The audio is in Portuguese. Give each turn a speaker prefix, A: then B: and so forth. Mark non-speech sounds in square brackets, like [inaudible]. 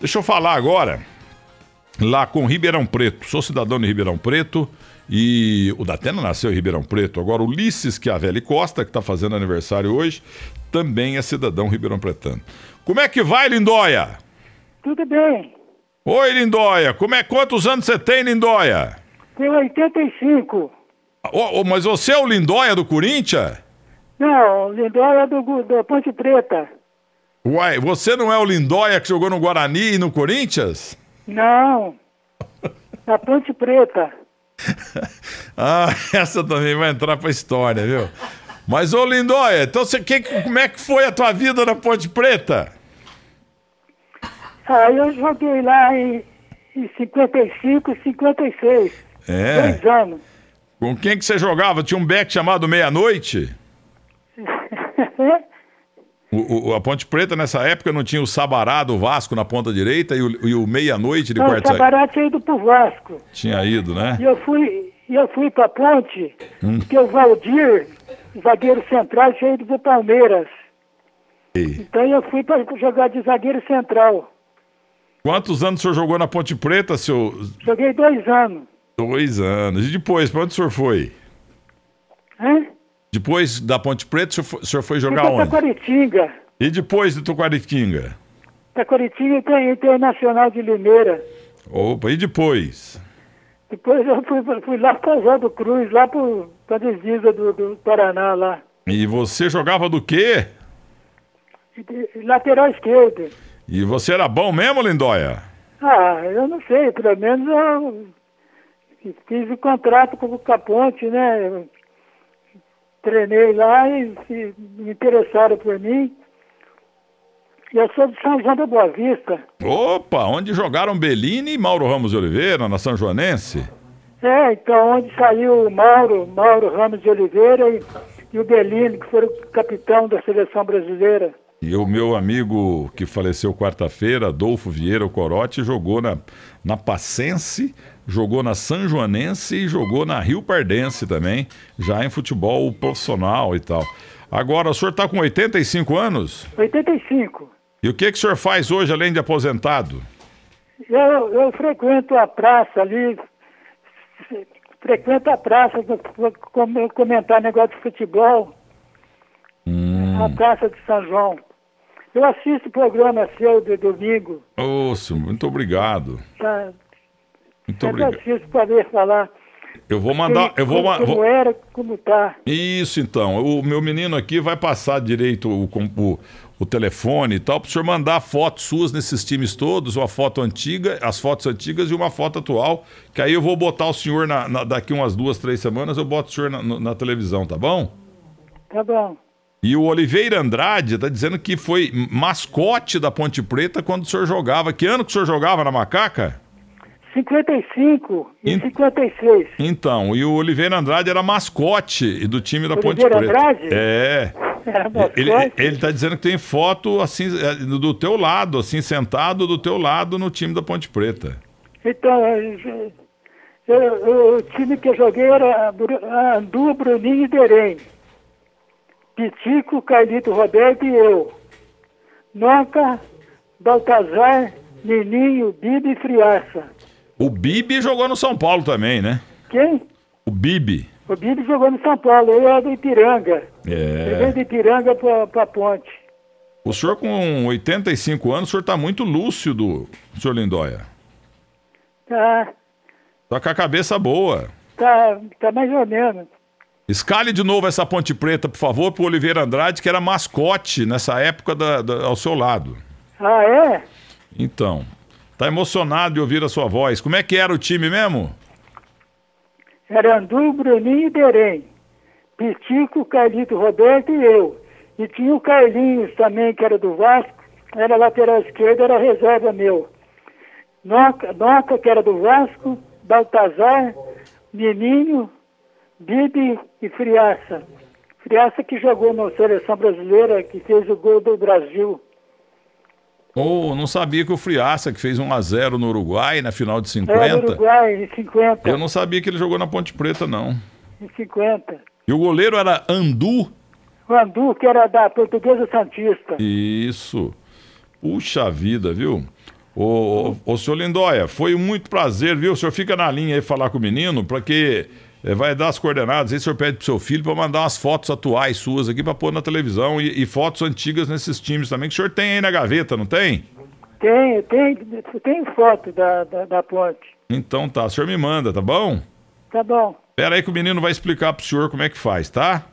A: Deixa eu falar agora lá com Ribeirão Preto. Sou cidadão de Ribeirão Preto e o Datena nasceu em Ribeirão Preto. Agora, Ulisses Chiavelli Costa, que está fazendo aniversário hoje, também é cidadão ribeirão pretano. Como é que vai, Lindóia?
B: Tudo bem.
A: Oi, Lindóia. Como é, quantos anos você tem, Lindóia?
B: Tenho 85.
A: Oh, oh, mas você é o Lindóia do Corinthians?
B: Não, o Lindóia é do, do Ponte Preta.
A: Uai, você não é o Lindóia que jogou no Guarani e no Corinthians?
B: Não. Na Ponte Preta. [laughs]
A: ah, essa também vai entrar pra história, viu? Mas, ô Lindóia, então você, que, como é que foi a tua vida na Ponte Preta?
B: Ah, eu joguei lá em, em 55 e 56.
A: É?
B: Dois anos.
A: Com quem que você jogava? Tinha um back chamado Meia-Noite? [laughs] O, o, a Ponte Preta, nessa época, não tinha o Sabará do Vasco na ponta direita e o, o meia-noite de
B: Não, o Sabará tinha ido pro Vasco.
A: Tinha ido, né?
B: E eu fui, eu fui pra Ponte, porque o Valdir, zagueiro central, tinha ido pro Palmeiras.
A: E
B: Então eu fui pra jogar de zagueiro central.
A: Quantos anos o senhor jogou na Ponte Preta, seu...
B: Joguei dois anos.
A: Dois anos. E depois, pra onde o senhor foi?
B: Hein?
A: Depois da Ponte Preta, o senhor foi, o senhor foi jogar onde?
B: Taquaritinga.
A: E depois de Tuquaritinga?
B: Taquaritinga tem Internacional de Limeira.
A: Opa, e depois?
B: Depois eu fui, fui lá para Oswaldo do Cruz, lá para a divisa do, do Paraná lá.
A: E você jogava do quê?
B: Lateral esquerdo.
A: E você era bom mesmo, Lindóia?
B: Ah, eu não sei, pelo menos eu fiz o contrato com o Caponte, né? Treinei lá e, e me interessaram por mim. Eu sou de São João da Boa Vista.
A: Opa, onde jogaram Bellini e Mauro Ramos de Oliveira, na São Joanense?
B: É, então onde saiu o Mauro, Mauro Ramos de Oliveira e, e o Bellini, que foram capitão da seleção brasileira.
A: E o meu amigo que faleceu quarta-feira, Adolfo Vieira Corote, jogou na, na Passense, jogou na São Joanense e jogou na Rio Pardense também, já em futebol profissional e tal. Agora, o senhor está com 85 anos?
B: 85.
A: E o que, que o senhor faz hoje, além de aposentado?
B: Eu, eu frequento a praça ali, frequento a praça para comentar negócio de futebol, a praça de São João. Eu assisto o programa seu de domingo,
A: Ô, muito obrigado.
B: tá?
A: Muito
B: Sempre
A: obrigado.
B: assisto para ver falar.
A: Eu vou mandar. Eu vou,
B: como, era, como tá.
A: Isso então. O meu menino aqui vai passar direito o, o, o telefone e tal, para o senhor mandar fotos suas nesses times todos, uma foto antiga, as fotos antigas e uma foto atual, que aí eu vou botar o senhor na, na- daqui umas duas, três semanas, eu boto o senhor na, na televisão, tá bom?
B: Tá bom.
A: E o Oliveira Andrade está dizendo que foi mascote da Ponte Preta quando o senhor jogava. Que ano que o senhor jogava na Macaca?
B: 55 e
A: Em-
B: 56.
A: Então, e o Oliveira Andrade era mascote do time da Ponte
B: Oliveira
A: Preta.
B: Andrade?
A: É.
B: Era
A: Ele,
B: mascote.
A: ele tá dizendo que tem foto assim é, do teu lado, assim, sentado do teu lado no time da Ponte Preta.
B: Então, eu- eu- o time que eu joguei era Andu, Bruninho e Derem. Pitico, Carlito Roberto e eu. Noca, Baltazar, Nininho, Bibi e Friaça.
A: O Bibi jogou no São Paulo também, né?
B: Quem?
A: O Bibi.
B: O Bibi jogou no São Paulo, eu era do Ipiranga. Ele veio
A: É.
B: do Ipiranga pra, pra ponte.
A: O senhor com 85 anos, o senhor tá muito lúcido, senhor Lindóia.
B: Tá,
A: Tá com a cabeça boa.
B: tá, tá mais ou menos.
A: Escale de novo essa Ponte Preta, por favor, pro Oliveira Andrade, que era mascote nessa época da- da- ao seu lado.
B: Ah, é?
A: Então, tá emocionado de ouvir a sua voz. Como é que era o time mesmo?
B: Era Andu, Bruninho e Derem. Pitico, Carlito Roberto e eu. E tinha o Carlinhos também, que era do Vasco. Era lateral esquerdo, era reserva meu. Noca, Noca que era do Vasco. Baltazar, Nininho, Bibi e Friaça. Friaça que jogou na seleção brasileira, que fez o gol do Brasil.
A: Oh, não sabia que o Friaça, que fez 1 a 0 no Uruguai na final de
B: Era do
A: 50.
B: Uruguai, em 50.
A: Eu não sabia que ele jogou na Ponte Preta, não.
B: Em 50.
A: E o goleiro era Andu.
B: O Andu, que era da Portuguesa Santista.
A: Isso. Puxa vida, viu? Ô, ô, ô, senhor Lindóia, foi muito prazer, viu? O senhor fica na linha aí falar com o menino, para que é, vai dar as coordenadas. Aí o senhor pede pro seu filho para mandar umas fotos atuais suas aqui para pôr na televisão e, e, fotos antigas nesses times também, que o senhor tem aí na gaveta, não tem?
B: Tem, tem, tem foto da, da, da ponte.
A: Então tá, o senhor me manda, tá bom?
B: Tá bom.
A: Pera aí que o menino vai explicar pro senhor como é que faz, tá?